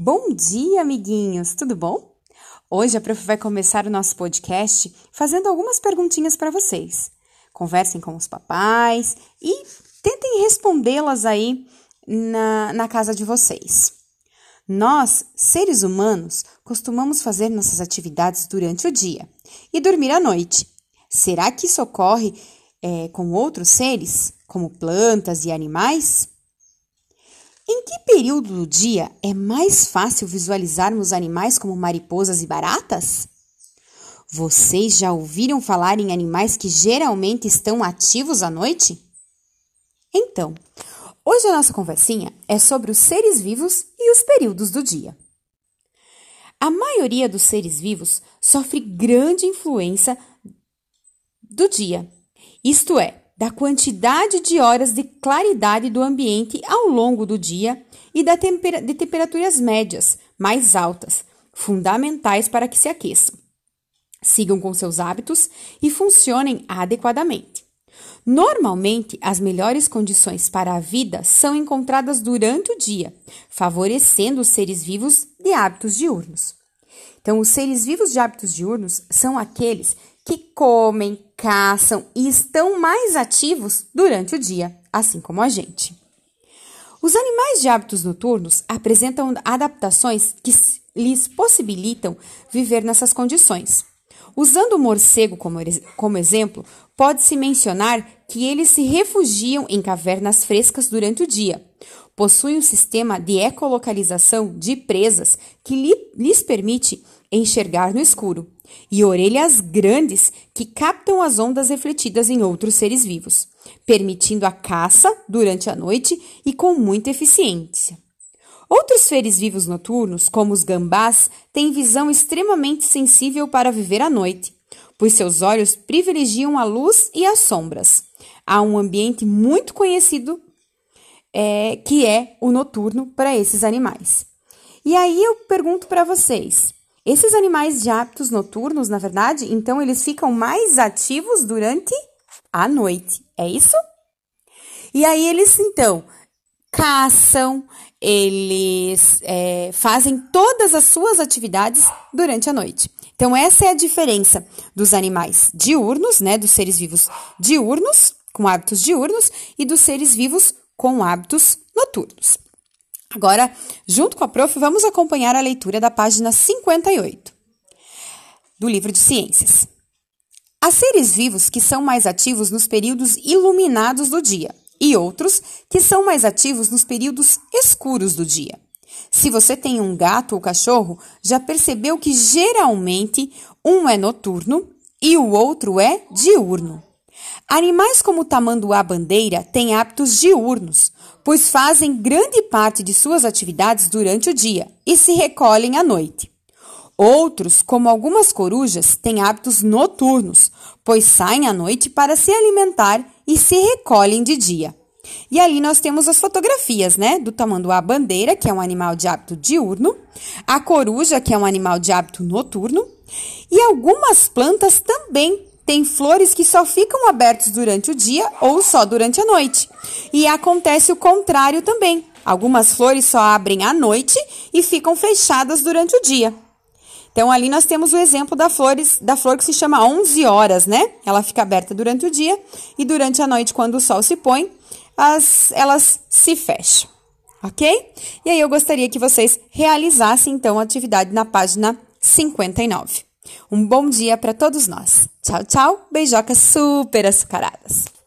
Bom dia, amiguinhos! Tudo bom? Hoje a prof vai começar o nosso podcast fazendo algumas perguntinhas para vocês. Conversem com os papais e tentem respondê-las aí na, na casa de vocês. Nós, seres humanos, costumamos fazer nossas atividades durante o dia e dormir à noite. Será que isso ocorre é, com outros seres, como plantas e animais? Em que período do dia é mais fácil visualizarmos animais como mariposas e baratas? Vocês já ouviram falar em animais que geralmente estão ativos à noite? Então, hoje a nossa conversinha é sobre os seres vivos e os períodos do dia. A maioria dos seres vivos sofre grande influência do dia, isto é, da quantidade de horas de claridade do ambiente ao longo do dia e da de temperaturas médias mais altas, fundamentais para que se aqueçam. Sigam com seus hábitos e funcionem adequadamente. Normalmente, as melhores condições para a vida são encontradas durante o dia, favorecendo os seres vivos de hábitos diurnos. Então, os seres vivos de hábitos diurnos são aqueles que comem, caçam e estão mais ativos durante o dia, assim como a gente. Os animais de hábitos noturnos apresentam adaptações que lhes possibilitam viver nessas condições. Usando o morcego como, como exemplo, pode-se mencionar que eles se refugiam em cavernas frescas durante o dia. Possuem um sistema de ecolocalização de presas que lhe, lhes permite enxergar no escuro, e orelhas grandes que captam as ondas refletidas em outros seres vivos, permitindo a caça durante a noite e com muita eficiência. Outros seres vivos noturnos, como os gambás, têm visão extremamente sensível para viver à noite, pois seus olhos privilegiam a luz e as sombras. Há um ambiente muito conhecido é, que é o noturno para esses animais. E aí eu pergunto para vocês: esses animais de hábitos noturnos, na verdade, então eles ficam mais ativos durante a noite, é isso? E aí eles então caçam, eles é, fazem todas as suas atividades durante a noite. Então essa é a diferença dos animais diurnos, né, dos seres vivos diurnos com hábitos diurnos e dos seres vivos com hábitos noturnos. Agora, junto com a prof, vamos acompanhar a leitura da página 58 do livro de ciências. Há seres vivos que são mais ativos nos períodos iluminados do dia e outros que são mais ativos nos períodos escuros do dia. Se você tem um gato ou cachorro, já percebeu que geralmente um é noturno e o outro é diurno. Animais como o tamanduá-bandeira têm hábitos diurnos, pois fazem grande parte de suas atividades durante o dia e se recolhem à noite. Outros, como algumas corujas, têm hábitos noturnos, pois saem à noite para se alimentar e se recolhem de dia. E ali nós temos as fotografias, né? Do tamanduá-bandeira, que é um animal de hábito diurno, a coruja, que é um animal de hábito noturno, e algumas plantas também tem flores que só ficam abertas durante o dia ou só durante a noite. E acontece o contrário também. Algumas flores só abrem à noite e ficam fechadas durante o dia. Então ali nós temos o exemplo da flores, da flor que se chama 11 horas, né? Ela fica aberta durante o dia e durante a noite quando o sol se põe, as, elas se fecham. OK? E aí eu gostaria que vocês realizassem então a atividade na página 59. Um bom dia para todos nós. Tchau, tchau. Beijocas super açucaradas.